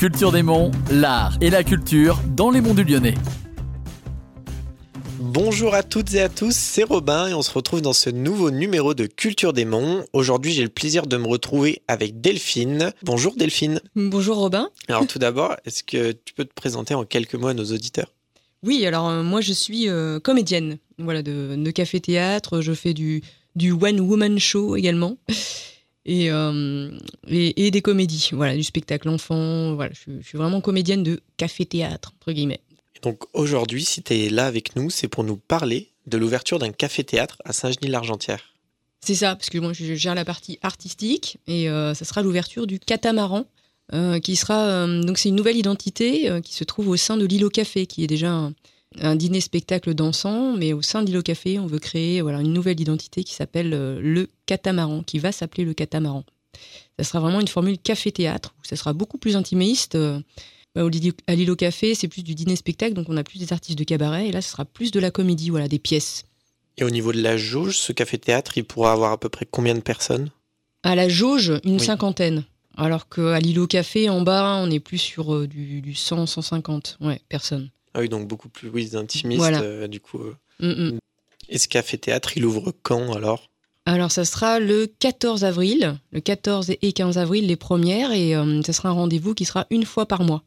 Culture des Monts, l'art et la culture dans les monts du Lyonnais. Bonjour à toutes et à tous, c'est Robin et on se retrouve dans ce nouveau numéro de Culture des Monts. Aujourd'hui, j'ai le plaisir de me retrouver avec Delphine. Bonjour Delphine. Bonjour Robin. Alors tout d'abord, est-ce que tu peux te présenter en quelques mots à nos auditeurs? Oui, alors euh, moi je suis euh, comédienne voilà, de, de café-théâtre, je fais du, du one-woman show également. Et, euh, et, et des comédies, voilà, du spectacle enfant. Voilà, je, je suis vraiment comédienne de café-théâtre, entre guillemets. Et donc aujourd'hui, si tu es là avec nous, c'est pour nous parler de l'ouverture d'un café-théâtre à Saint-Genis-l'Argentière. C'est ça, parce que moi je gère la partie artistique et euh, ça sera l'ouverture du catamaran, euh, qui sera donc c'est une nouvelle identité qui se trouve au sein de l'îlot café, qui est déjà un, un dîner spectacle dansant, mais au sein l'îlot café, on veut créer voilà une nouvelle identité qui s'appelle euh, le catamaran, qui va s'appeler le catamaran. Ça sera vraiment une formule café-théâtre où ça sera beaucoup plus intimiste. euh, bah, à l'îlot café, c'est plus du dîner spectacle, donc on a plus des artistes de cabaret, et là ce sera plus de la comédie, voilà, des pièces. Et au niveau de la jauge, ce café-théâtre, il pourra avoir à peu près combien de personnes? À la jauge, une Oui. cinquantaine. Alors qu'à l'îlot café, en bas, on est plus sur euh, du, du 100, 150 ouais, personnes. Ah oui, donc beaucoup plus oui, intimiste. Voilà. euh, du coup, euh. Mm, mm. Et ce café-théâtre, il ouvre quand alors? Alors, ça sera le 14 avril, le 14 et 15 avril, les premières, et euh, ça sera un rendez-vous qui sera une fois par mois.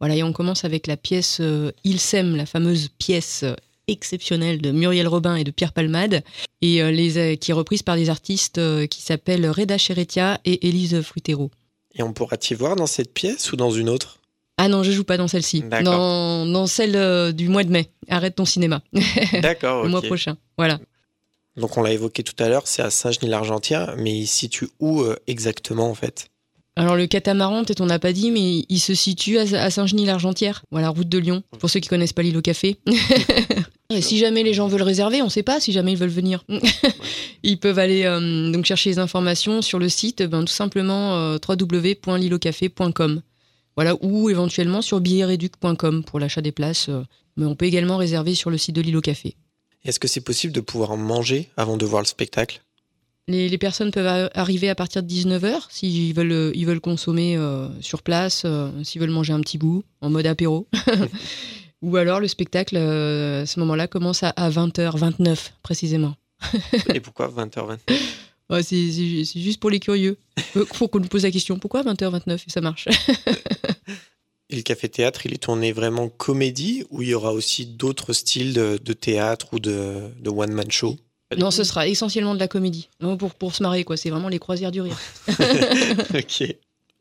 Voilà, et on commence avec la pièce euh, Il s'aime, la fameuse pièce euh, exceptionnelle de Muriel Robin et de Pierre Palmade, et les, qui est reprise par des artistes qui s'appellent Reda Cheretia et Élise Frutero. Et on pourra t'y voir dans cette pièce ou dans une autre? Ah non, je joue pas dans celle-ci. D'accord. Dans, dans celle euh, du mois de mai. Arrête ton cinéma. D'accord, Le mois prochain. Voilà. Donc on l'a évoqué tout à l'heure, c'est à Saint-Genis-l'Argentière, mais il se situe où euh, exactement en fait? Alors le catamaran, peut-être on n'a pas dit, mais il se situe à, à Saint-Genis-l'Argentière, voilà, route de Lyon, pour ceux qui connaissent pas l'île au café. Et si jamais les gens veulent réserver, on ne sait pas si jamais ils veulent venir. ils peuvent aller euh, donc chercher les informations sur le site, ben, tout simplement euh, www.lilocafé.com. Voilà, ou éventuellement sur billetreduc.com pour l'achat des places. euh, mais on peut également réserver sur le site de l'île au café. Est-ce que c'est possible de pouvoir manger avant de voir le spectacle? Les, les personnes peuvent arriver à partir de 19h s'ils veulent, euh, ils veulent consommer euh, sur place, euh, s'ils veulent manger un petit bout en mode apéro. Ou alors le spectacle, euh, à ce moment-là, commence à, 20h29 précisément. Et pourquoi 20h20 Ouais, c'est juste pour les curieux. Euh, Faut qu'on nous pose la question pourquoi 20h29 et ça marche? Et le café-théâtre, il est tourné vraiment comédie ou il y aura aussi d'autres styles de, de théâtre ou de, de one-man show? Non, ce sera essentiellement de la comédie. Non, pour, pour se marrer, quoi. C'est vraiment les croisières du rire. Ok.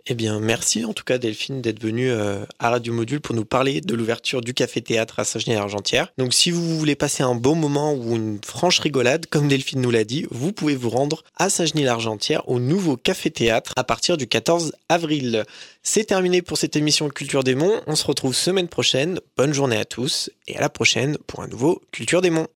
Eh bien, merci en tout cas Delphine d'être venue euh, à Radio Module pour nous parler de l'ouverture du café-théâtre à Saint-Genis-l'Argentière. Donc si vous voulez passer un bon moment ou une franche rigolade, comme Delphine nous l'a dit, vous pouvez vous rendre à Saint-Genis-l'Argentière au nouveau café-théâtre à partir du 14 avril. C'est terminé pour cette émission Culture des Monts. On se retrouve semaine prochaine. Bonne journée à tous et à la prochaine pour un nouveau Culture des Monts.